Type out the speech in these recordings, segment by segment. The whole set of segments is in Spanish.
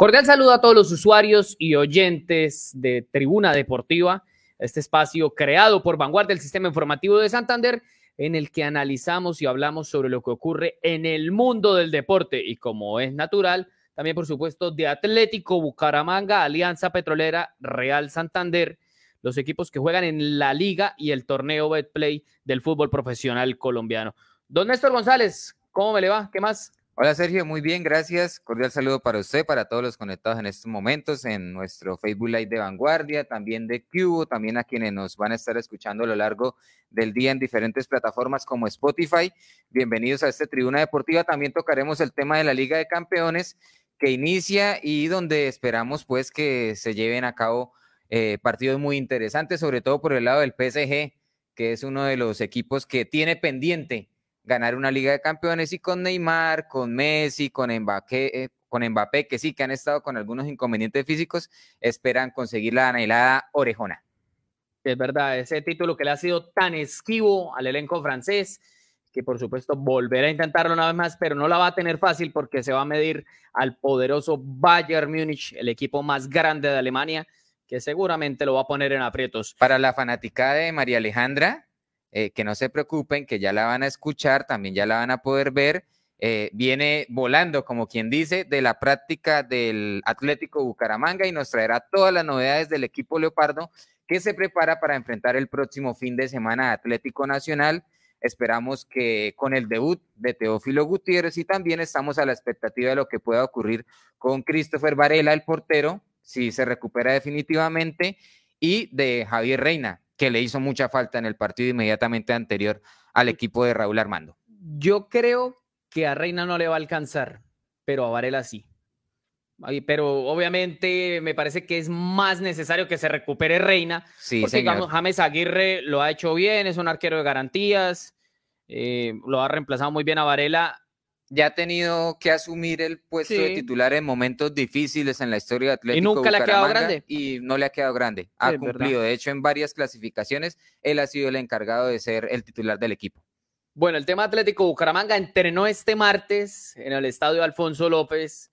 Cordial saludo a todos los usuarios y oyentes de Tribuna Deportiva, este espacio creado por Vanguardia del Sistema Informativo de Santander, en el que analizamos y hablamos sobre lo que ocurre en el mundo del deporte y como es natural, también por supuesto de Atlético Bucaramanga, Alianza Petrolera, Real Santander, los equipos que juegan en la liga y el torneo Betplay del fútbol profesional colombiano. Don Néstor González, ¿cómo me le va? ¿Qué más? Hola Sergio, muy bien, gracias. Cordial saludo para usted, para todos los conectados en estos momentos en nuestro Facebook Live de Vanguardia, también de Cubo, también a quienes nos van a estar escuchando a lo largo del día en diferentes plataformas como Spotify. Bienvenidos a esta tribuna deportiva. También tocaremos el tema de la Liga de Campeones que inicia y donde esperamos pues que se lleven a cabo eh, partidos muy interesantes, sobre todo por el lado del PSG, que es uno de los equipos que tiene pendiente ganar una Liga de Campeones y con Neymar, con Messi, con Mbappé, eh, con Mbappé, que sí que han estado con algunos inconvenientes físicos, esperan conseguir la anhelada orejona. Es verdad, ese título que le ha sido tan esquivo al elenco francés, que por supuesto volverá a intentarlo una vez más, pero no la va a tener fácil porque se va a medir al poderoso Bayern Múnich, el equipo más grande de Alemania, que seguramente lo va a poner en aprietos. Para la fanática de María Alejandra, eh, que no se preocupen, que ya la van a escuchar, también ya la van a poder ver. Eh, viene volando, como quien dice, de la práctica del Atlético Bucaramanga y nos traerá todas las novedades del equipo Leopardo que se prepara para enfrentar el próximo fin de semana Atlético Nacional. Esperamos que con el debut de Teófilo Gutiérrez y también estamos a la expectativa de lo que pueda ocurrir con Christopher Varela, el portero, si se recupera definitivamente, y de Javier Reina, que le hizo mucha falta en el partido inmediatamente anterior al equipo de Raúl Armando. Yo creo que a Reina no le va a alcanzar, pero a Varela sí. Pero obviamente me parece que es más necesario que se recupere Reina. Sí, porque digamos, James Aguirre lo ha hecho bien, es un arquero de garantías, eh, lo ha reemplazado muy bien a Varela ya ha tenido que asumir el puesto de titular en momentos difíciles en la historia de Atlético. Y nunca le ha quedado grande. Y no le ha quedado grande. Ha cumplido. De hecho, en varias clasificaciones, él ha sido el encargado de ser el titular del equipo. Bueno, el tema Atlético Bucaramanga entrenó este martes en el estadio Alfonso López,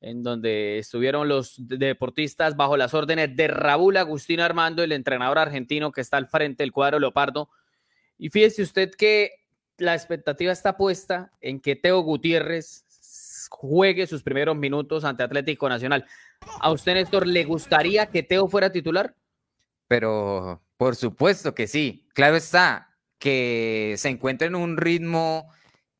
en donde estuvieron los deportistas bajo las órdenes de Raúl Agustín Armando, el entrenador argentino que está al frente del cuadro Leopardo. Y fíjese usted que la expectativa está puesta en que Teo Gutiérrez juegue sus primeros minutos ante Atlético Nacional. ¿A usted, Néstor, le gustaría que Teo fuera titular? Pero por supuesto que sí. Claro está, que se encuentre en un ritmo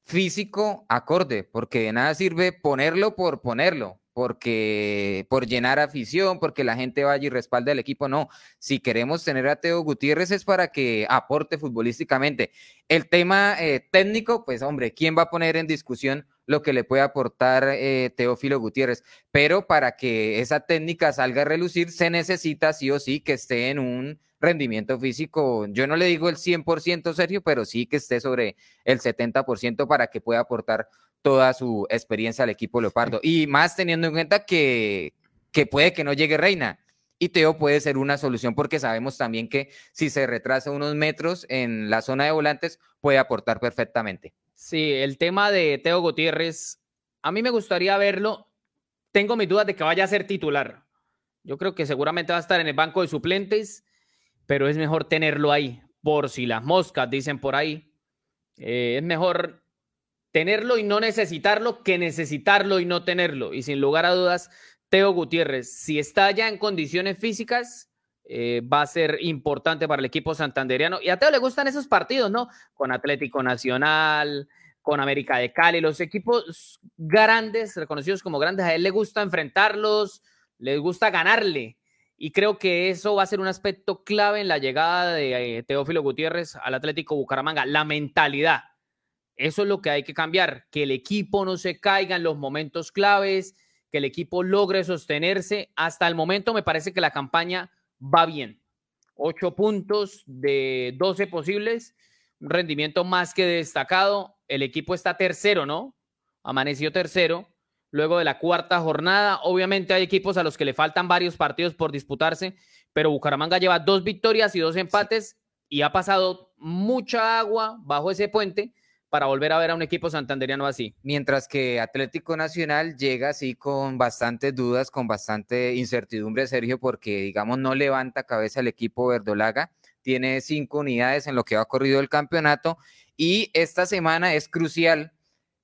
físico acorde, porque de nada sirve ponerlo por ponerlo porque por llenar afición, porque la gente vaya y respalde al equipo, no. Si queremos tener a Teo Gutiérrez es para que aporte futbolísticamente. El tema eh, técnico, pues hombre, ¿quién va a poner en discusión lo que le puede aportar eh, Teófilo Gutiérrez? Pero para que esa técnica salga a relucir, se necesita sí o sí que esté en un rendimiento físico, yo no le digo el 100% Sergio, pero sí que esté sobre el 70% para que pueda aportar toda su experiencia al equipo Leopardo. Y más teniendo en cuenta que, que puede que no llegue Reina. Y Teo puede ser una solución porque sabemos también que si se retrasa unos metros en la zona de volantes, puede aportar perfectamente. Sí, el tema de Teo Gutiérrez, a mí me gustaría verlo. Tengo mis dudas de que vaya a ser titular. Yo creo que seguramente va a estar en el banco de suplentes, pero es mejor tenerlo ahí, por si las moscas dicen por ahí. Eh, es mejor tenerlo y no necesitarlo que necesitarlo y no tenerlo. Y sin lugar a dudas, Teo Gutiérrez, si está ya en condiciones físicas, eh, va a ser importante para el equipo santanderiano. Y a Teo le gustan esos partidos, ¿no? Con Atlético Nacional, con América de Cali, los equipos grandes, reconocidos como grandes, a él le gusta enfrentarlos, le gusta ganarle. Y creo que eso va a ser un aspecto clave en la llegada de eh, Teófilo Gutiérrez al Atlético Bucaramanga, la mentalidad eso es lo que hay que cambiar, que el equipo no se caiga en los momentos claves, que el equipo logre sostenerse. Hasta el momento me parece que la campaña va bien. Ocho puntos de 12 posibles, un rendimiento más que destacado. El equipo está tercero, ¿no? Amaneció tercero. Luego de la cuarta jornada, obviamente hay equipos a los que le faltan varios partidos por disputarse, pero Bucaramanga lleva dos victorias y dos empates y ha pasado mucha agua bajo ese puente para volver a ver a un equipo santanderiano así. Mientras que Atlético Nacional llega así con bastantes dudas, con bastante incertidumbre, Sergio, porque digamos no levanta cabeza el equipo verdolaga, tiene cinco unidades en lo que ha corrido el campeonato y esta semana es crucial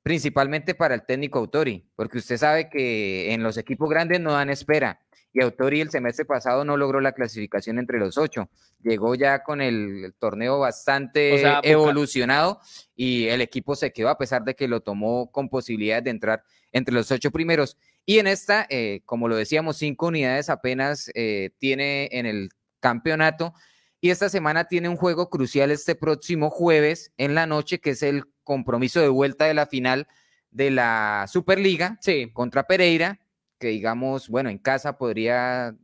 principalmente para el técnico Autori, porque usted sabe que en los equipos grandes no dan espera y Autori el semestre pasado no logró la clasificación entre los ocho. Llegó ya con el, torneo bastante evolucionado y el equipo se quedó a pesar de que lo tomó con posibilidades de entrar entre los ocho primeros. Y en esta, eh, como lo decíamos, cinco unidades apenas eh, tiene en el campeonato. Y esta semana tiene un juego crucial este próximo jueves en la noche, que es el compromiso de vuelta de la final de la Superliga sí. contra Pereira que digamos, bueno, en casa podría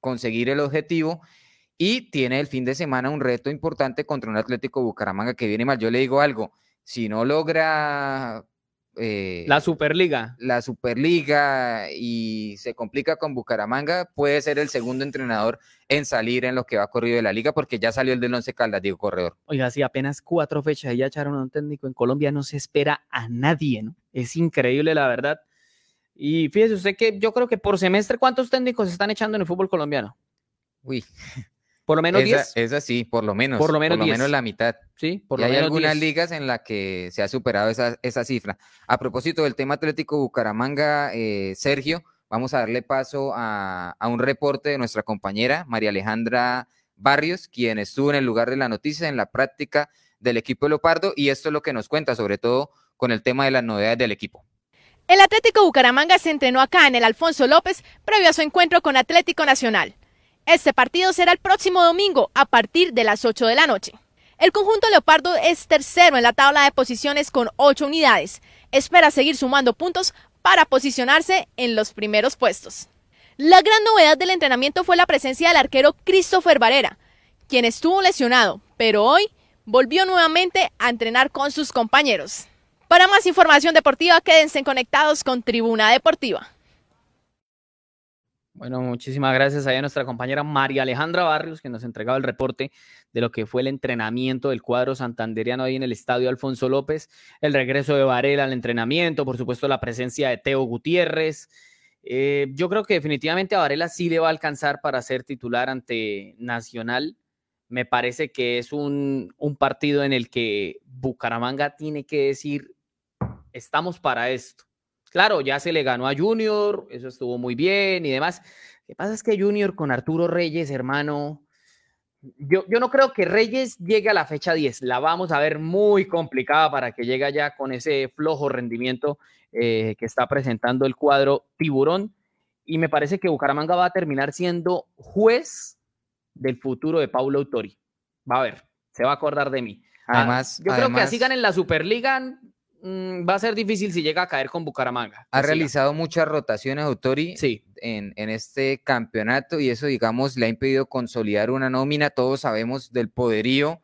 conseguir el objetivo y tiene el fin de semana un reto importante contra un Atlético Bucaramanga que viene mal. Yo le digo algo, si no logra eh, la Superliga. La Superliga y se complica con Bucaramanga, puede ser el segundo entrenador en salir en lo que va corrido de la liga, porque ya salió el del Once Caldas, Diego Corredor. Oiga, si apenas cuatro fechas y ya echaron a un técnico en Colombia, no se espera a nadie, ¿no? Es increíble, la verdad. Y fíjese usted que yo creo que por semestre, ¿cuántos técnicos se están echando en el fútbol colombiano? Uy. Por lo menos 10. Es así, por lo menos. Por lo menos, menos la mitad. Sí, por lo hay algunas ligas en las que se ha superado esa, esa, cifra. A propósito del tema Atlético Bucaramanga, eh, Sergio, vamos a darle paso a, a, un reporte de nuestra compañera María Alejandra Barrios, quien estuvo en el lugar de la noticia en la práctica del equipo de Leopardo, y esto es lo que nos cuenta, sobre todo con el tema de las novedades del equipo. El Atlético Bucaramanga se entrenó acá en el Alfonso López previo a su encuentro con Atlético Nacional. Este partido será el próximo domingo a partir de las 8 de la noche. El conjunto Leopardo es tercero en la tabla de posiciones con 8 unidades. Espera seguir sumando puntos para posicionarse en los primeros puestos. La gran novedad del entrenamiento fue la presencia del arquero Christopher Varera, quien estuvo lesionado, pero hoy volvió nuevamente a entrenar con sus compañeros. Para más información deportiva, quédense conectados con Tribuna Deportiva. Bueno, muchísimas gracias a nuestra compañera María Alejandra Barrios, que nos entregado el reporte de lo que fue el entrenamiento del cuadro santanderiano ahí en el estadio Alfonso López, el regreso de Varela al entrenamiento, por supuesto la presencia de Teo Gutiérrez. Eh, yo creo que definitivamente a Varela sí le va a alcanzar para ser titular ante Nacional. Me parece que es un partido en el que Bucaramanga tiene que decir estamos para esto. Claro, ya se le ganó a Junior, eso estuvo muy bien y demás. Lo que pasa es que Junior con Arturo Reyes, hermano, yo, yo, no creo que Reyes llegue a la fecha 10. La vamos a ver muy complicada para que llegue ya con ese flojo rendimiento eh, que está presentando el cuadro Tiburón. Y me parece que Bucaramanga va a terminar siendo juez del futuro de Paulo Autori. Va a ver, se va a acordar de mí. Ah, además, yo creo que así ganen la Superliga, Mm, va a ser difícil si llega a caer con Bucaramanga. Ha realizado muchas rotaciones, Autori, sí. en, en, este campeonato y eso, digamos, le ha impedido consolidar una nómina. Todos sabemos del poderío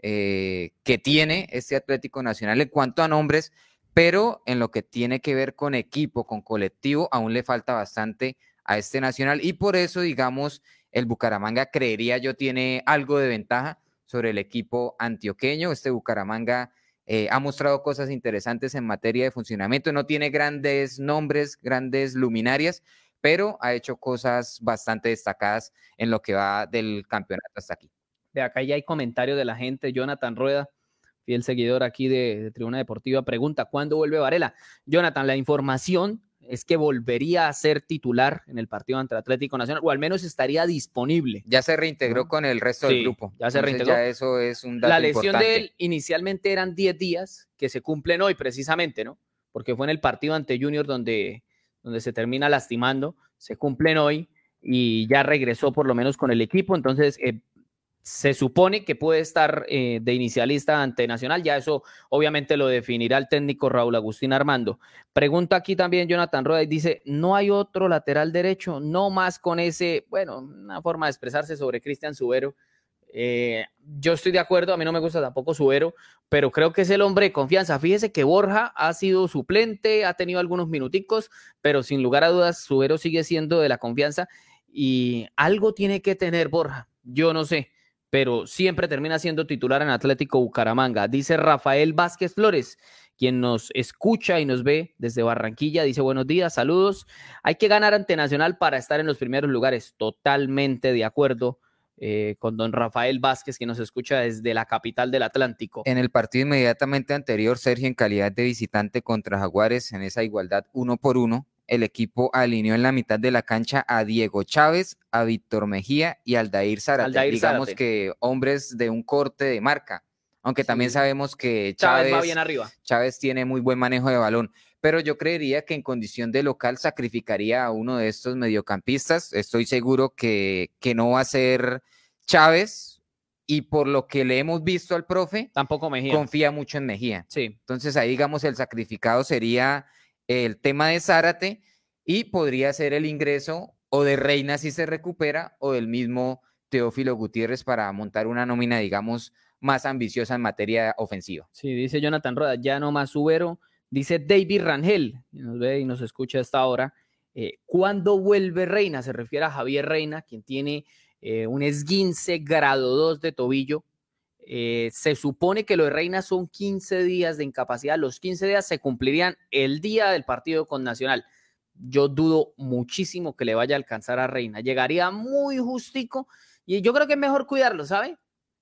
eh, que tiene este Atlético Nacional en cuanto a nombres, pero en lo que tiene que ver con equipo, con colectivo, aún le falta bastante a este Nacional y por eso, digamos, el Bucaramanga, creería yo, tiene algo de ventaja sobre el equipo antioqueño. Este Bucaramanga eh, ha mostrado cosas interesantes en materia de funcionamiento. No tiene grandes nombres, grandes luminarias, pero ha hecho cosas bastante destacadas en lo que va del campeonato hasta aquí. De acá ya hay comentarios de la gente. Jonathan Rueda, fiel seguidor aquí de, de Tribuna Deportiva, pregunta, ¿cuándo vuelve Varela? Jonathan, la información es que volvería a ser titular en el partido ante Atlético Nacional, o al menos estaría disponible. Ya se reintegró con el resto del grupo. Ya se reintegró. Ya eso es un dato La lesión de él inicialmente eran 10 días, que se cumplen hoy precisamente, ¿no? Porque fue en el partido ante Junior donde, donde se termina lastimando, se cumplen hoy y ya regresó por lo menos con el equipo, entonces eh, se supone que puede estar eh, de inicialista ante Nacional, ya eso obviamente lo definirá el técnico Raúl Agustín Armando. Pregunta aquí también Jonathan Rueda y dice, ¿no hay otro lateral derecho? No más con ese, bueno, una forma de expresarse sobre Cristian Subero. Eh, yo estoy de acuerdo, a mí no me gusta tampoco Subero, pero creo que es el hombre de confianza. Fíjese que Borja ha sido suplente, ha tenido algunos minuticos, pero sin lugar a dudas Subero sigue siendo de la confianza y algo tiene que tener Borja, yo no sé pero siempre termina siendo titular en Atlético Bucaramanga. Dice Rafael Vázquez Flores, quien nos escucha y nos ve desde Barranquilla, dice buenos días, saludos. Hay que ganar ante Nacional para estar en los primeros lugares. Totalmente de acuerdo. Eh, con don Rafael Vázquez, que nos escucha desde la capital del Atlántico. En el partido inmediatamente anterior, Sergio, en calidad de visitante contra Jaguares, en esa igualdad uno por uno, el equipo alineó en la mitad de la cancha a Diego Chávez, a Víctor Mejía y Aldair Zárate. digamos que hombres de un corte de marca, aunque también sabemos que Chávez, va bien arriba. Chávez tiene muy buen manejo de balón, pero yo creería que en condición de local sacrificaría a uno de estos mediocampistas. Estoy seguro que, que no va a ser Chávez, y por lo que le hemos visto al profe, tampoco Mejía. Confía mucho en Mejía. Sí. Entonces ahí, digamos, el sacrificado sería el tema de Zárate y podría ser el ingreso o de Reina si se recupera o del mismo Teófilo Gutiérrez para montar una nómina, digamos, más ambiciosa en materia ofensiva. Sí, dice Jonathan Roda, ya no más Ubero. Dice David Rangel, nos ve y nos escucha hasta ahora. Eh, ¿Cuándo vuelve Reina? Se refiere a Javier Reina, quien tiene eh, un esguince grado 2 de tobillo eh, se supone que lo de Reina son 15 días de incapacidad. Los 15 días se cumplirían el día del partido con Nacional. Yo dudo muchísimo que le vaya a alcanzar a Reina. Llegaría muy justico y yo creo que es mejor cuidarlo, ¿sabe?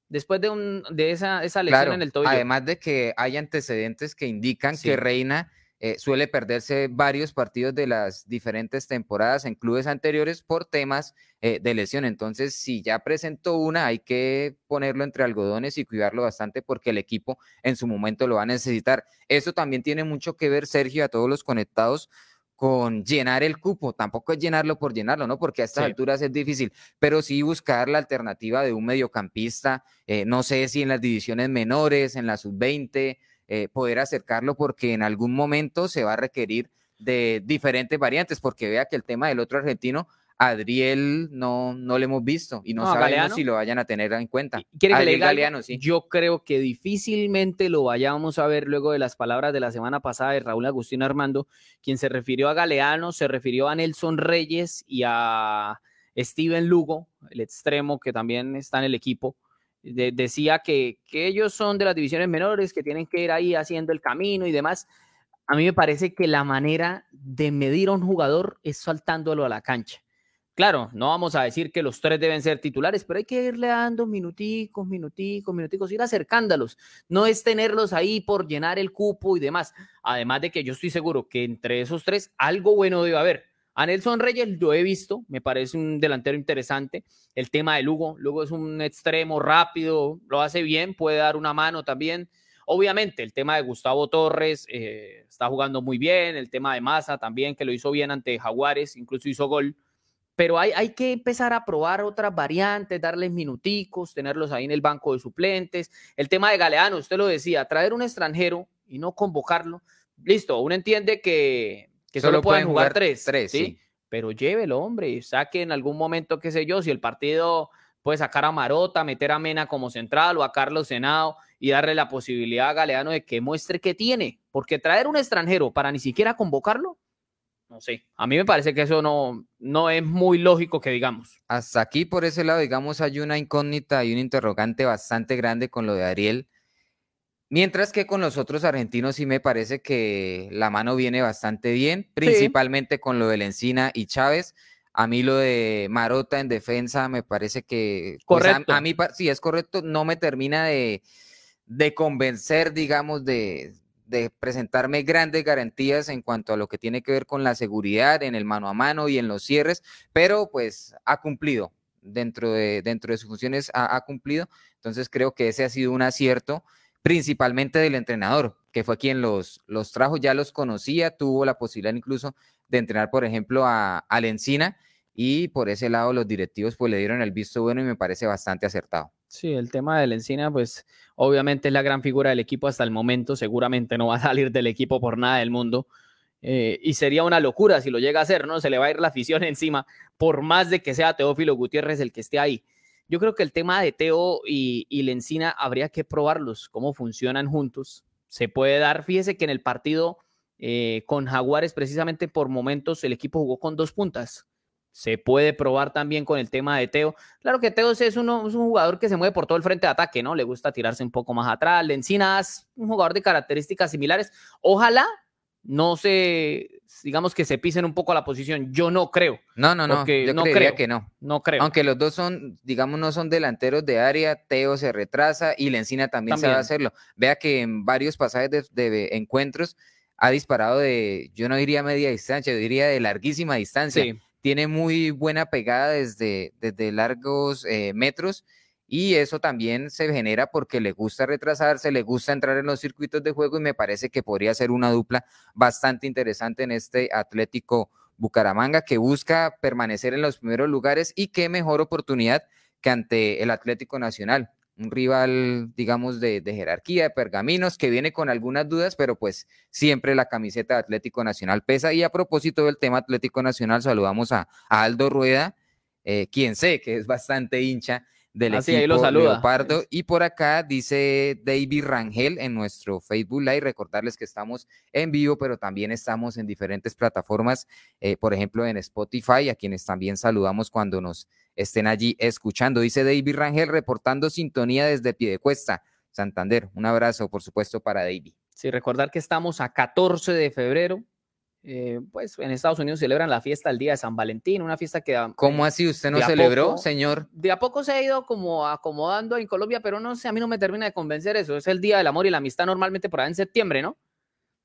Después de, un, de esa, esa lesión en el tobillo. Además de que hay antecedentes que indican que Reina eh, suele perderse varios partidos de las diferentes temporadas en clubes anteriores por temas eh, de lesión. Entonces, si ya presentó una, hay que ponerlo entre algodones y cuidarlo bastante porque el equipo en su momento lo va a necesitar. Eso también tiene mucho que ver, Sergio, a todos los conectados con llenar el cupo, tampoco es llenarlo por llenarlo, ¿no? Porque a estas alturas es difícil, pero sí buscar la alternativa de un mediocampista, eh, no sé si en las divisiones menores, en la sub-20, eh, poder acercarlo porque en algún momento se va a requerir de diferentes variantes, porque vea que el tema del otro argentino, Adriel, no, no lo hemos visto y no, sabemos si lo vayan a tener en cuenta. ¿Quiere que Galeano, sí. Yo creo que difícilmente lo vayamos a ver luego de las palabras de la semana pasada de Raúl Agustín Armando, quien se refirió a Galeano, se refirió a Nelson Reyes y a Steven Lugo, el extremo que también está en el equipo decía que, ellos son de las divisiones menores, que tienen que ir ahí haciendo el camino y demás. A mí me parece que la manera de medir a un jugador es saltándolo a la cancha. Claro, no vamos a decir que los tres deben ser titulares, pero hay que irle dando minuticos, minuticos, minuticos, ir acercándolos. No es tenerlos ahí por llenar el cupo y demás. Además de que yo estoy seguro que entre esos tres algo bueno debe haber. A Nelson Reyes lo he visto, me parece un delantero interesante. El tema de Lugo, Lugo es un extremo rápido, lo hace bien, puede dar una mano también. Obviamente, el tema de Gustavo Torres eh, está jugando muy bien, el tema de Massa también, que lo hizo bien ante Jaguares, incluso hizo gol. Pero hay, hay que empezar a probar otras variantes, darles minuticos, tenerlos ahí en el banco de suplentes. El tema de Galeano, usted lo decía, traer un extranjero y no convocarlo. Listo, uno entiende que que solo, pueden jugar, tres, tres ¿sí? Pero llévelo, hombre, saque en algún momento, qué sé yo, si el partido puede sacar a Marota, meter a Mena como central o a Carlos Senado y darle la posibilidad a Galeano de que muestre que tiene, porque traer un extranjero para ni siquiera convocarlo, no sé, a mí me parece que eso no, no es muy lógico que digamos. Hasta aquí por ese lado, digamos, hay una incógnita y un interrogante bastante grande con lo de Ariel Mientras que con los otros argentinos sí me parece que la mano viene bastante bien, principalmente con lo de Lencina y Chávez. A mí lo de Marota en defensa me parece que... Pues, correcto. a, mí sí es correcto, no me termina de, de convencer, digamos, de, de, presentarme grandes garantías en cuanto a lo que tiene que ver con la seguridad en el mano a mano y en los cierres, pero pues ha cumplido dentro de, dentro de sus funciones, ha, ha cumplido. Entonces creo que ese ha sido un acierto principalmente del entrenador, que fue quien los, los trajo, ya los conocía, tuvo la posibilidad incluso de entrenar, por ejemplo, a, a Lencina, y por ese lado los directivos pues le dieron el visto bueno y me parece bastante acertado. Sí, el tema de Lencina, pues obviamente es la gran figura del equipo hasta el momento, seguramente no va a salir del equipo por nada del mundo, eh, y sería una locura si lo llega a hacer, ¿no? Se le va a ir la afición encima, por más de que sea Teófilo Gutiérrez el que esté ahí. Yo creo que el tema de Teo y, Lencina habría que probarlos, cómo funcionan juntos. Se puede dar, fíjese que en el partido eh, con Jaguares, precisamente por momentos, el equipo jugó con dos puntas. se puede probar también con el tema de Teo. Claro que Teo es, es un jugador que se mueve por todo el frente de ataque, ¿no? Le gusta tirarse un poco más atrás. Lencina es un jugador de características similares. Ojalá no se, digamos que se pisen un poco a la posición. Yo no creo. No, no, no. Yo no creo que no. No creo. Aunque los dos son, digamos, no son delanteros de área, Teo se retrasa y Lencina también, también. sabe hacerlo. Vea que en varios pasajes de, de encuentros ha disparado de, yo no diría media distancia, yo diría de larguísima distancia. Sí tiene muy buena pegada desde, desde largos eh, metros y eso también se genera porque le gusta retrasarse, le gusta entrar en los circuitos de juego y me parece que podría ser una dupla bastante interesante en este Atlético Bucaramanga que busca permanecer en los primeros lugares y qué mejor oportunidad que ante el Atlético Nacional un rival, digamos, de, jerarquía, de pergaminos, que viene con algunas dudas, pero pues siempre la camiseta de Atlético Nacional pesa. Y a propósito del tema Atlético Nacional, saludamos a, Aldo Rueda, eh, quien sé que es bastante hincha del Así, equipo lo Leopardo. Y por acá dice David Rangel en nuestro Facebook Live, recordarles que estamos en vivo, pero también estamos en diferentes plataformas, eh, por ejemplo en Spotify, a quienes también saludamos cuando nos estén allí escuchando. Dice David Rangel reportando sintonía desde Piedecuesta, Santander. Un abrazo, por supuesto, para David. Sí, recordar que estamos a 14 de febrero, eh, pues en Estados Unidos celebran la fiesta el día de San Valentín, una fiesta que... ¿Cómo así? ¿Usted no celebró, señor? De a poco se ha ido como acomodando en Colombia, pero no sé, a mí no me termina de convencer eso. Es el día del amor y la amistad normalmente por ahí en septiembre, ¿no?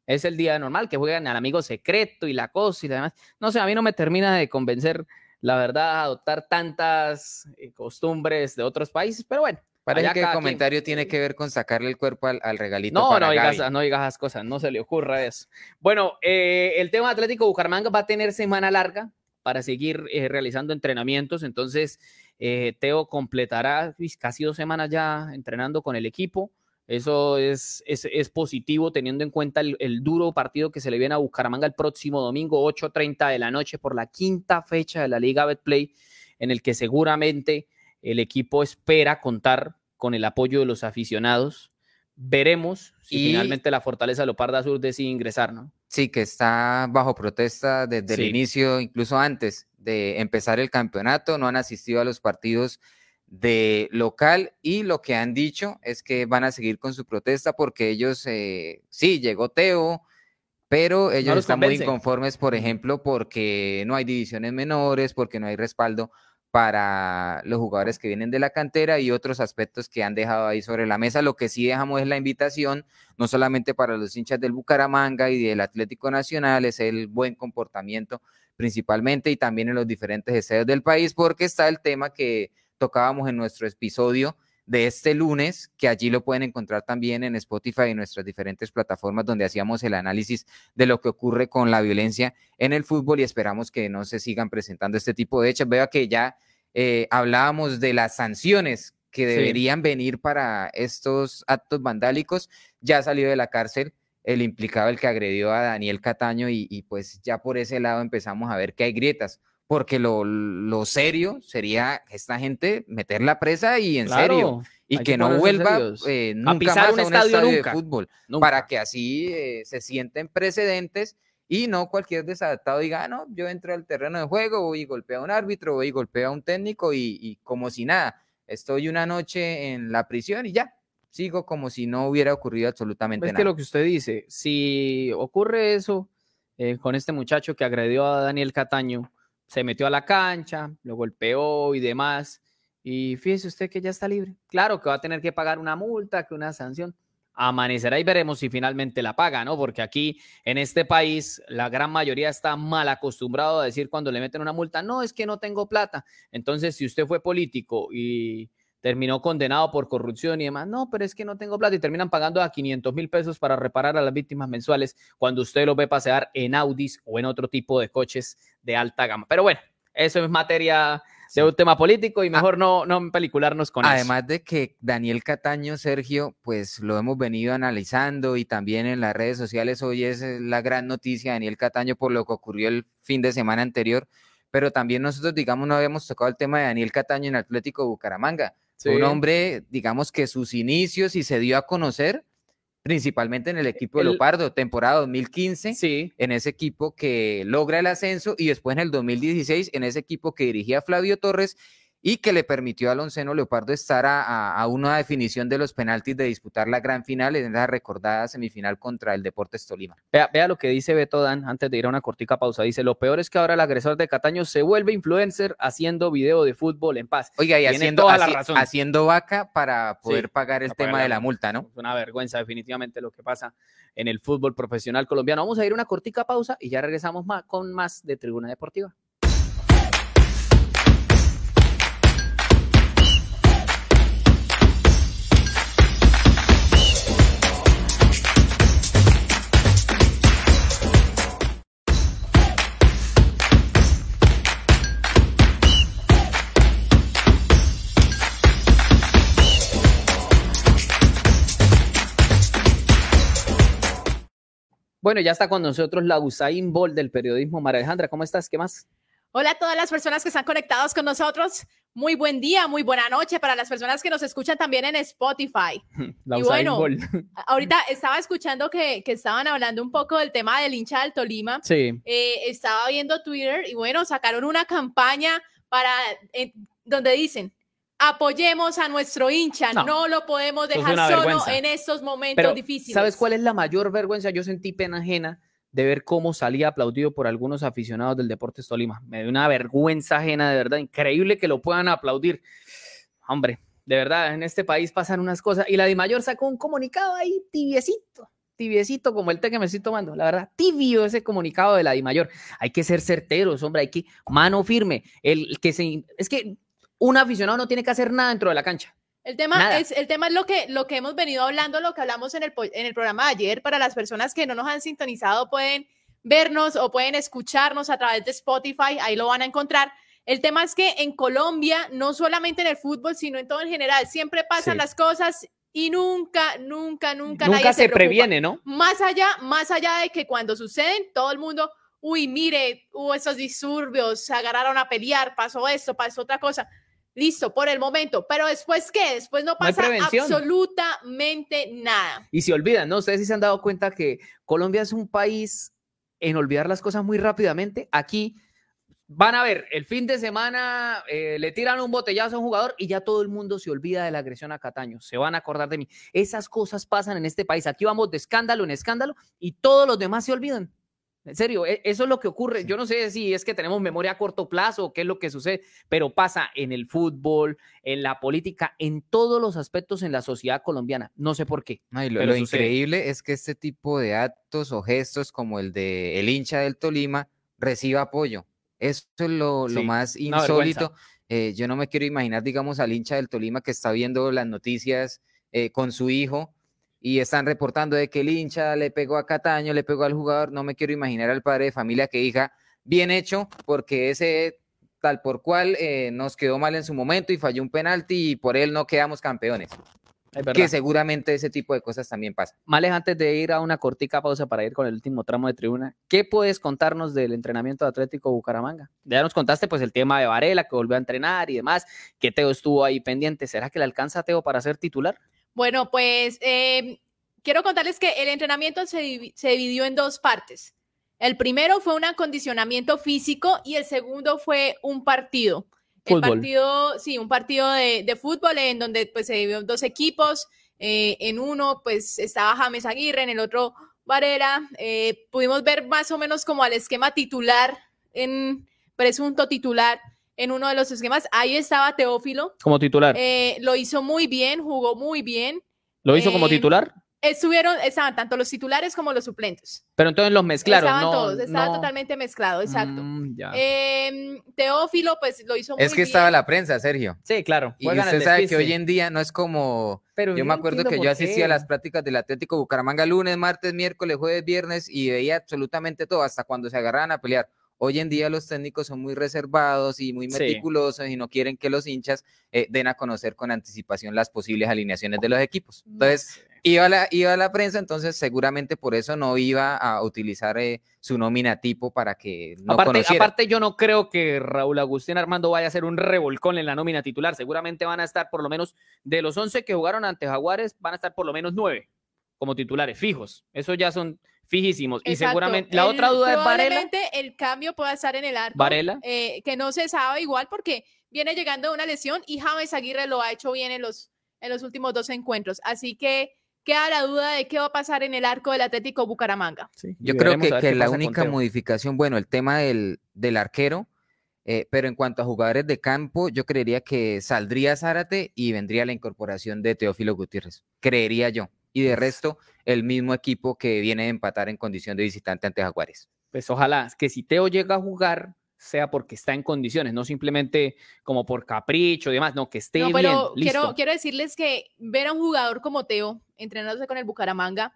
Es el día normal que juegan al amigo secreto y la cosa y demás. No sé, a mí no me termina de convencer, la verdad, adoptar tantas eh, costumbres de otros países, pero bueno, Parece que el comentario tiene que ver con sacarle el cuerpo al, regalito. No, no digas, no digas esas cosas, no se le ocurra eso. Bueno, eh, el tema Atlético Bucaramanga va a tener semana larga para seguir eh, realizando entrenamientos. Entonces, eh, Teo completará casi dos semanas ya entrenando con el equipo. Eso es, es, positivo teniendo en cuenta el, el, duro partido que se le viene a Bucaramanga el próximo domingo, 8.30 de la noche, por la quinta fecha de la Liga Betplay, en el que seguramente el equipo espera contar con el apoyo de los aficionados. Veremos si finalmente la Fortaleza Loparda Sur decide ingresar, ¿no? Sí, que está bajo protesta desde el inicio, incluso antes de empezar el campeonato, no han asistido a los partidos de local y lo que han dicho es que van a seguir con su protesta porque ellos, eh, sí, llegó Teo, pero ellos están muy inconformes, por ejemplo, porque no hay divisiones menores, porque no hay respaldo para los jugadores que vienen de la cantera y otros aspectos que han dejado ahí sobre la mesa. Lo que sí dejamos es la invitación, no solamente para los hinchas del Bucaramanga y del Atlético Nacional, es el buen comportamiento principalmente y también en los diferentes estadios del país, porque está el tema que tocábamos en nuestro episodio de este lunes, que allí lo pueden encontrar también en Spotify y nuestras diferentes plataformas donde hacíamos el análisis de lo que ocurre con la violencia en el fútbol y esperamos que no se sigan presentando este tipo de hechos. Veo que ya eh, hablábamos de las sanciones que deberían venir para estos actos vandálicos. Ya salió de la cárcel el implicado, el que agredió a Daniel Cataño y, pues ya por ese lado empezamos a ver que hay grietas porque lo, lo, serio sería esta gente meter la presa y en serio, y que, no vuelva eh, nunca más a un estadio, de fútbol, para que así eh, se sienten precedentes y no cualquier desadaptado diga, ah, no, yo entro al terreno de juego, voy y golpeo a un árbitro, voy y golpeo a un técnico y, y como si nada, estoy una noche en la prisión y ya, sigo como si no hubiera ocurrido absolutamente nada. Es que lo que usted dice, si ocurre eso eh, con este muchacho que agredió a Daniel Cataño, se metió a la cancha, lo golpeó y demás. Y fíjese usted que ya está libre. Claro que va a tener que pagar una multa, que una sanción. Amanecerá y veremos si finalmente la paga, ¿no? Porque aquí en este país la gran mayoría está mal acostumbrado a decir cuando le meten una multa, no, es que no tengo plata. Entonces, si usted fue político y terminó condenado por corrupción y demás. No, pero es que no tengo plata y terminan pagando a 500 mil pesos para reparar a las víctimas mensuales cuando usted lo ve pasear en Audis o en otro tipo de coches de alta gama. Pero bueno, eso es materia de un tema político y ah. mejor no, no pelicularnos con eso. Además de que Daniel Cataño, Sergio, pues lo hemos venido analizando y también en las redes sociales hoy es la gran noticia, Daniel Cataño, por lo que ocurrió el fin de semana anterior, pero también nosotros, digamos, no habíamos tocado el tema de Daniel Cataño en Atlético Bucaramanga un hombre, digamos que sus inicios y se dio a conocer principalmente en el equipo de El- Leopardo, temporada 2015, Sí. en ese equipo que logra el ascenso y después en el 2016 en ese equipo que dirigía Flavio Torres y que le permitió al onceno Leopardo estar a, a- a una definición de los penaltis de disputar la gran final en la recordada semifinal contra el Deportes Tolima. Vea, vea lo que dice Beto Dan antes de ir a una cortica pausa. Dice, lo peor es que ahora el agresor de Cataño se vuelve influencer haciendo video de fútbol en paz. Oiga, y Tiene haciendo, toda la haci- razón. haciendo vaca para poder Sí, pagar el pagar tema la de la multa, ¿no? Es una vergüenza definitivamente lo que pasa en el fútbol profesional colombiano. Vamos a ir a una cortica pausa y ya regresamos más, con más de Tribuna Deportiva. Bueno, ya está con nosotros la Usain Bolt del periodismo. María Alejandra, ¿cómo estás? ¿Qué más? Hola a todas las personas que están conectados con nosotros. Muy buen día, muy buena noche para las personas que nos escuchan también en Spotify. La Y Usain bueno, Bolt. Ahorita estaba escuchando que, que estaban hablando un poco del tema del hincha del Tolima. Sí. Eh, estaba viendo Twitter y bueno, sacaron una campaña para eh, donde dicen apoyemos a nuestro hincha, No. no, lo podemos dejar solo en estos momentos Pero, difíciles. ¿sabes cuál es la mayor vergüenza? Yo sentí pena ajena de ver cómo salía aplaudido por algunos aficionados del Deportes Tolima. Me dio una vergüenza ajena, de verdad. Increíble que lo puedan aplaudir. Hombre, de verdad, en este país pasan unas cosas. Y la Di Mayor sacó un comunicado ahí tibiecito, tibiecito como el té que me estoy tomando. La verdad, tibio ese comunicado de la Di Mayor. Hay que ser certeros, hombre, hay que mano firme. El que se, es que un aficionado no tiene que hacer nada dentro de la cancha. El tema Nada. es, el tema es lo que, lo que hemos venido hablando, lo que hablamos en el, en el programa de ayer. Para las personas que no nos han sintonizado, pueden vernos o pueden escucharnos a través de Spotify, ahí lo van a encontrar. El tema es que en Colombia, no solamente en el fútbol, sino en todo en general, siempre pasan Sí. las cosas y nunca, nunca, nunca, nadie Nunca se preocupa. previene, ¿no? Más allá, más allá de que cuando suceden, todo el mundo, uy, mire, hubo esos disturbios, se agarraron a pelear, pasó esto, pasó otra cosa. Listo, por el momento. Pero después, ¿qué? Después no pasa absolutamente nada. Y se olvidan, ¿no? Ustedes sí se han dado cuenta que Colombia es un país en olvidar las cosas muy rápidamente. Aquí van a ver, el fin de semana eh, le tiran un botellazo a un jugador y ya todo el mundo se olvida de la agresión a Cataño. Se van a acordar de mí. Esas cosas pasan en este país. Aquí vamos de escándalo en escándalo y todos los demás se olvidan. En serio, e- eso es lo que ocurre. Yo no sé si es que tenemos memoria a corto plazo o qué es lo que sucede, pero pasa en el fútbol, en la política, en todos los aspectos en la sociedad colombiana. No sé por qué. Lo, increíble es que este tipo de actos o gestos como el de el hincha del Tolima reciba apoyo. Eso es lo, más insólito. Eh, yo no me quiero imaginar, digamos, al hincha del Tolima que está viendo las noticias eh, con su hijo y están reportando de que el hincha le pegó a Cataño, le pegó al jugador. No me quiero imaginar al padre de familia que diga, bien hecho, porque ese tal por cual eh, nos quedó mal en su momento y falló un penalti y por él no quedamos campeones. Que seguramente ese tipo de cosas también pasan. Males, antes de ir a una cortica pausa para ir con el último tramo de tribuna, ¿qué puedes contarnos del entrenamiento de Atlético Bucaramanga? Ya nos contaste pues el tema de Varela, que volvió a entrenar y demás, que Teo estuvo ahí pendiente. ¿Será que le alcanza a Teo para ser titular? Bueno, pues eh, quiero contarles que el entrenamiento se, se dividió en dos partes. El primero fue un acondicionamiento físico y el segundo fue un partido. El Fútbol. partido, sí, un partido de, de fútbol en donde pues se dividió en dos equipos. eh, en uno pues estaba James Aguirre, en el otro Varela. Eh, pudimos ver más o menos como al esquema titular, en presunto titular en uno de los esquemas. Ahí estaba Teófilo. Como titular. Eh, lo hizo muy bien, jugó muy bien. ¿Lo hizo como eh, titular? Estuvieron, estaban tanto los titulares como los suplentes. Pero entonces los mezclaron. estaban no, todos, estaba no. totalmente mezclado, exacto. Mm, ya. Em, Teófilo, pues lo hizo muy Es que bien. estaba la prensa, Sergio. sí, claro. Y juegan usted sabe que hoy en día no es como... Pero Yo me acuerdo que yo asistía a las prácticas del Atlético Bucaramanga lunes, martes, miércoles, jueves, viernes y veía absolutamente todo, hasta cuando se agarraban a pelear. Hoy en día los técnicos son muy reservados y muy Sí. meticulosos y no quieren que los hinchas eh, den a conocer con anticipación las posibles alineaciones de los equipos. Entonces, iba a la, iba a la prensa, entonces seguramente por eso no iba a utilizar eh, su nómina tipo para que no aparte, conociera. aparte, yo no creo que Raúl Agustín Armando vaya a hacer un revolcón en la nómina titular. Seguramente van a estar por lo menos de los 11 que jugaron ante Jaguares, van a estar por lo menos 9. Como titulares fijos. Eso ya son fijísimos. Y seguramente la El- otra duda es Varela. Probablemente el cambio pueda estar en el arco. Varela. eh, que no se sabe igual porque viene llegando de una lesión y James Aguirre lo ha hecho bien en los, en los últimos dos encuentros. Así que queda la duda de qué va a pasar en el arco del Atlético Bucaramanga. Yo creo que, la única modificación, bueno, el tema del, del arquero, eh, pero en cuanto a jugadores de campo, yo creería que saldría Zárate y vendría la incorporación de Teófilo Gutiérrez, creería yo. Y de resto, el mismo equipo que viene de empatar en condición de visitante ante Jaguares. Pues ojalá que si Teo llega a jugar sea porque está en condiciones, no simplemente como por capricho y demás, no, que esté No, bien, listo. quiero, quiero decirles que ver a un jugador como Teo entrenándose con el Bucaramanga,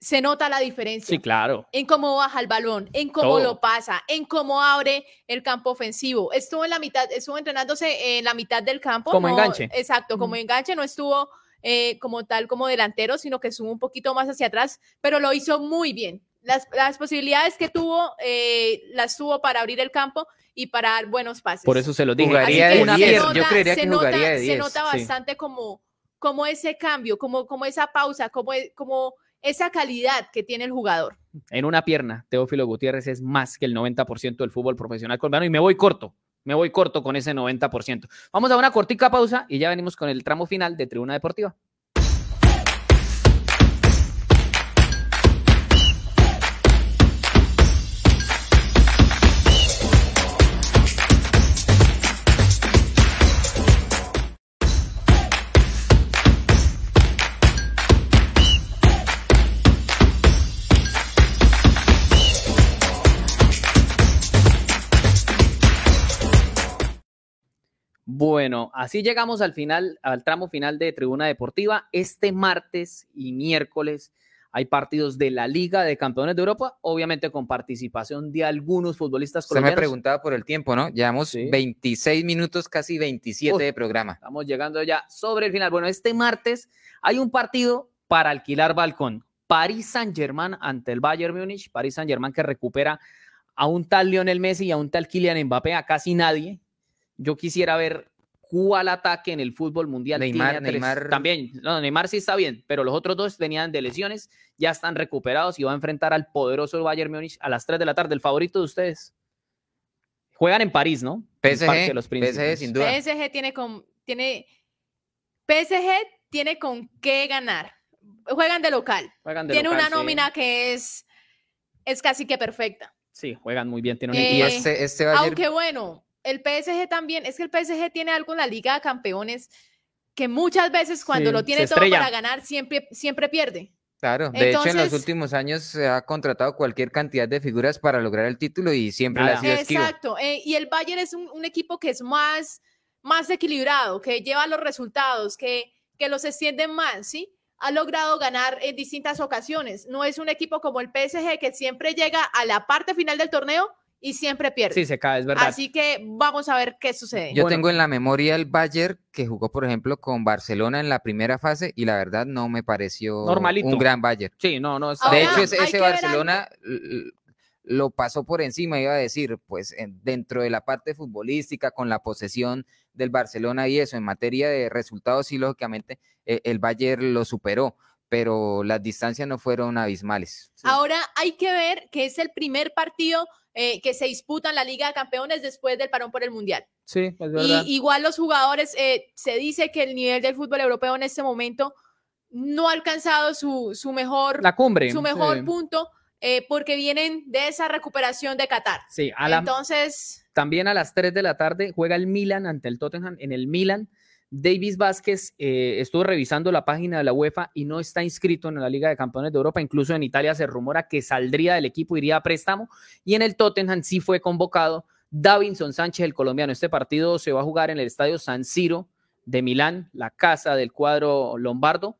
se nota la diferencia. Sí, claro. en cómo baja el balón, en cómo Todo. lo pasa, en cómo abre el campo ofensivo. Estuvo en la mitad, estuvo entrenándose en la mitad del campo. Como no- enganche. Exacto, como Mm. enganche, no estuvo eh, como tal como delantero, sino que estuvo un poquito más hacia atrás, pero lo hizo muy bien. Las, las posibilidades que tuvo, eh, las tuvo para abrir el campo y para dar buenos pases. Por eso se lo dije. Jugaría de que una se 10, pierna. yo creería que nota- Se 10, nota sí. bastante como, como ese cambio, como, como esa pausa, como, como esa calidad que tiene el jugador. En una pierna, Teófilo Gutiérrez es más que el 90% del fútbol profesional colombiano y me voy corto. Me voy corto con ese 90%. Vamos a una cortica pausa y ya venimos con el tramo final de Tribuna Deportiva. Bueno, así llegamos al final, al tramo final de Tribuna Deportiva. Este martes y miércoles hay partidos de la Liga de Campeones de Europa, obviamente con participación de algunos futbolistas Usted me colombianos. preguntaba por el tiempo, ¿no? Llevamos Sí. 26 minutos, casi 27 Uf. de programa. Estamos llegando ya sobre el final. Bueno, este martes hay un partido para alquilar balcón. París Saint-Germain ante el Bayern Múnich. París Saint-Germain que recupera a un tal Lionel Messi y a un tal Kylian Mbappé, a casi nadie. Yo quisiera ver cuál ataque en el fútbol mundial Neymar- tiene. Neymar- También, no, Neymar sí está bien, pero los otros dos venían de lesiones, ya están recuperados y va a enfrentar al poderoso Bayern Múnich a las 3 de la tarde. El favorito de ustedes. Juegan en París, ¿no? En de PSG, los PSG sin duda. PSG tiene con tiene PSG tiene con qué ganar. Juegan de local. Juegan de tiene local, una sí. nómina que es es casi que perfecta. Sí, juegan muy bien. Tienen un Eh, este, este Bayern- Aunque bueno, el PSG también, es que el PSG tiene algo en la Liga de Campeones que muchas veces cuando Sí, lo tiene todo para ganar siempre siempre pierde. Claro, de hecho en los Entonces- últimos años se ha contratado cualquier cantidad de figuras para lograr el título y siempre Nada. ha sido. Exacto. eh, y el Bayern es un, un equipo que es más, más equilibrado, que lleva los resultados, que, que los extiende más, ¿sí? Ha logrado ganar en distintas ocasiones. No es un equipo como el PSG que siempre llega a la parte final del torneo y siempre pierde. Sí, se cae, es verdad. Así que vamos a ver qué sucede. Yo Bueno. tengo en la memoria el Bayern que jugó, por ejemplo, con Barcelona en la primera fase y la verdad no me pareció Normalito. un gran Bayern. Sí, no, no. es- Ahora, de hecho, ese, ese Barcelona lo pasó por encima, iba a decir, pues en- dentro de la parte futbolística, con la posesión del Barcelona y eso, en materia de resultados, sí, lógicamente, eh, el Bayern lo superó, pero las distancias no fueron abismales. Sí. Ahora hay que ver que es el primer partido eh, que se disputa en la Liga de Campeones después del parón por el Mundial. Sí, es Y verdad. igual los jugadores, eh, se dice que el nivel del fútbol europeo en este momento no ha alcanzado su, su mejor, la cumbre. su mejor sí. punto eh, porque vienen de esa recuperación de Qatar. Sí, a la- Entonces, también a las 3 de la tarde juega el Milan ante el Tottenham. En el Milan, Davis Vázquez eh, estuvo revisando la página de la UEFA y no está inscrito en la Liga de Campeones de Europa. Incluso en Italia se rumora que saldría del equipo, iría a préstamo. Y en el Tottenham sí fue convocado Davinson Sánchez, el colombiano. Este partido se va a jugar en el estadio San Siro de Milán, la casa del cuadro lombardo.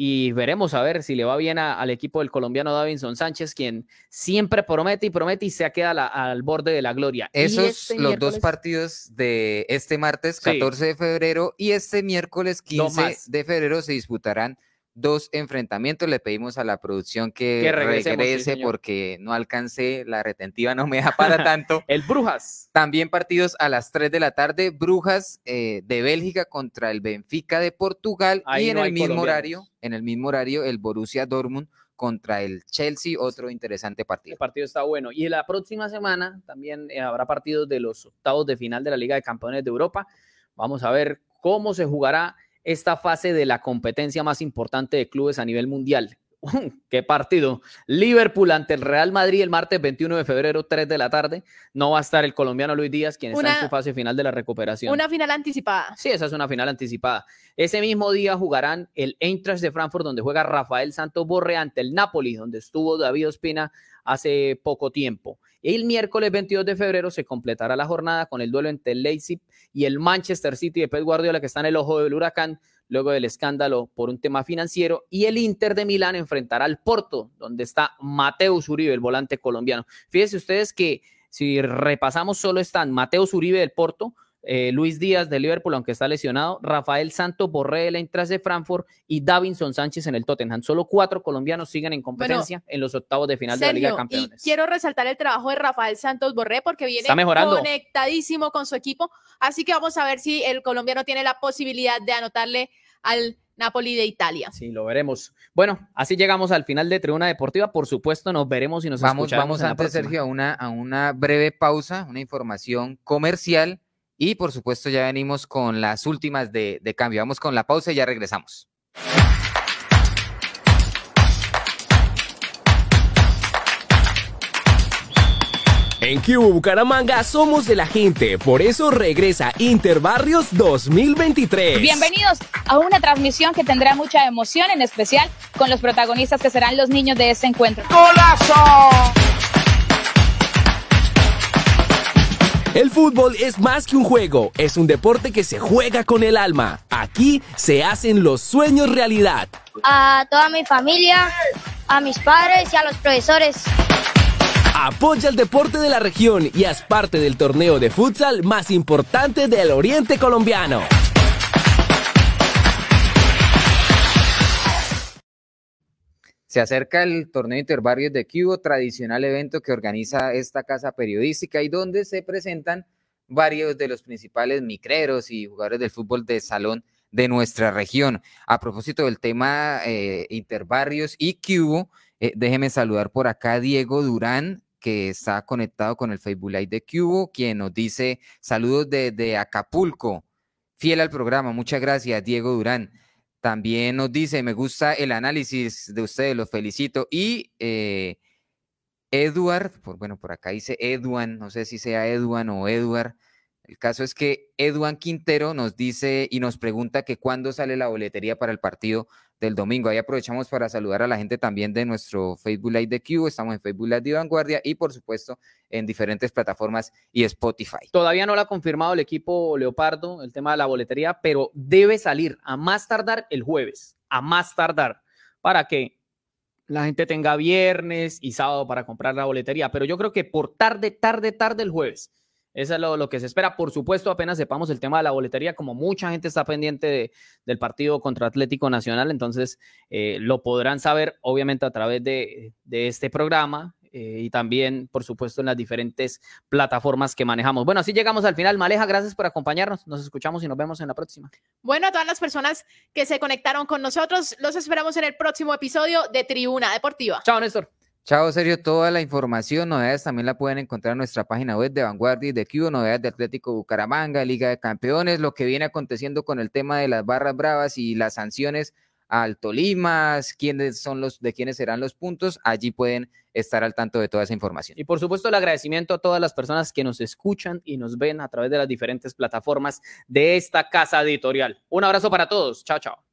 Y veremos a ver si le va bien a- al equipo del colombiano Davinson Sánchez, quien siempre promete y promete y se ha quedado al borde de la gloria. Esos, este los dos partidos de este martes Sí. 14 de febrero y este miércoles Dos 15 más. de febrero se disputarán dos enfrentamientos. Le pedimos a la producción que, regrese porque no alcancé, la retentiva no me da para tanto. el Brujas. También partidos a las 3 de la tarde, Brujas eh, de Bélgica contra el Benfica de Portugal y en el mismo horario, en el mismo horario el Borussia Dortmund contra el Chelsea, otro interesante partido. El partido está bueno. Y la próxima semana también eh, habrá partidos de los octavos de final de la Liga de Campeones de Europa. Vamos a ver cómo se jugará esta fase de la competencia más importante de clubes a nivel mundial. ¡Qué partido! Liverpool ante el Real Madrid el martes 21 de febrero, 3 de la tarde. No va a estar el colombiano Luis Díaz, quien está en su fase final de la recuperación. Una final anticipada. Sí, esa es una final anticipada. Ese mismo día jugarán el Eintracht de Frankfurt, donde juega Rafael Santos Borre ante el Napoli, donde estuvo David Ospina hace poco tiempo. El miércoles 22 de febrero se completará la jornada con el duelo entre el Leipzig y el Manchester City de Pep Guardiola, que está en el ojo del huracán luego del escándalo por un tema financiero. Y el Inter de Milán enfrentará al Porto, donde está Mateus Uribe, el volante colombiano. Fíjense ustedes que si repasamos, solo están Mateus Uribe del Porto, eh, Luis Díaz de Liverpool, aunque está lesionado, Rafael Santos Borré de la Intras de Frankfurt y Davinson Sánchez en el Tottenham. Solo cuatro colombianos siguen en competencia en los octavos de final de la Liga de Campeones. Y quiero resaltar el trabajo de Rafael Santos Borré porque viene conectadísimo con su equipo. Así que vamos a ver si el colombiano tiene la posibilidad de anotarle al Napoli de Italia. Sí, lo veremos. Bueno, así llegamos al final de Tribuna Deportiva. Por supuesto, nos veremos y nos vamos, Vamos antes, Sergio, a una, a una breve pausa, una información comercial y por supuesto ya venimos con las últimas de, de cambio. Vamos con la pausa y ya regresamos. En Cubo Bucaramanga somos de la gente, por eso regresa Interbarrios 2023. Bienvenidos a una transmisión que tendrá mucha emoción, en especial con los protagonistas que serán los niños de este encuentro. ¡Golazo! El fútbol es más que un juego, es un deporte que se juega con el alma. Aquí se hacen los sueños realidad. A toda mi familia, a mis padres y a los profesores. Apoya el deporte de la región y haz parte del torneo de futsal más importante del oriente colombiano. Se acerca el torneo Interbarrios de Cubo, tradicional evento que organiza esta casa periodística y donde se presentan varios de los principales micreros y jugadores del fútbol de salón de nuestra región. A propósito del tema eh, Interbarrios y Cubo, eh, déjeme saludar por acá Diego Durán, que está conectado con el Facebook Live de Cubo, quien nos dice saludos desde Acapulco. Fiel al programa, muchas gracias, Diego Durán. También nos dice, me gusta el análisis de ustedes, los felicito. Y eh, Edward, por, bueno, por acá dice Edwan, no sé si sea Edwan o Edward. El caso es que Edwan Quintero nos dice y nos pregunta que cuándo sale la boletería para el partido del domingo. Ahí aprovechamos para saludar a la gente también de nuestro Facebook Live de Q. Estamos en Facebook Live de Vanguardia y, por supuesto, en diferentes plataformas y Spotify. Todavía no lo ha confirmado el equipo Leopardo, el tema de la boletería, pero debe salir a más tardar el jueves, a más tardar, para que la gente tenga viernes y sábado para comprar la boletería. Pero yo creo que por tarde, tarde, tarde el jueves eso es lo, que se espera. Por supuesto, apenas sepamos el tema de la boletería, como mucha gente está pendiente del partido contra Atlético Nacional, entonces eh, lo podrán saber, obviamente, a través de, este programa. Eh, y también, por supuesto, en las diferentes plataformas que manejamos. Bueno, así llegamos al final. Maleja, gracias por acompañarnos. Nos escuchamos y nos vemos en la próxima. Bueno, a todas las personas que se conectaron con nosotros, los esperamos en el próximo episodio de Tribuna Deportiva. Chao, Néstor. Chao, Sergio. Toda la información, novedades también la pueden encontrar en nuestra página web de Vanguardia y de Cubo, novedades de Atlético Bucaramanga, Liga de Campeones, lo que viene aconteciendo con el tema de las barras bravas y las sanciones al Tolima, quiénes son los, de quiénes serán los puntos, allí pueden estar al tanto de toda esa información. Y por supuesto el agradecimiento a todas las personas que nos escuchan y nos ven a través de las diferentes plataformas de esta casa editorial. Un abrazo para todos. Chao, chao.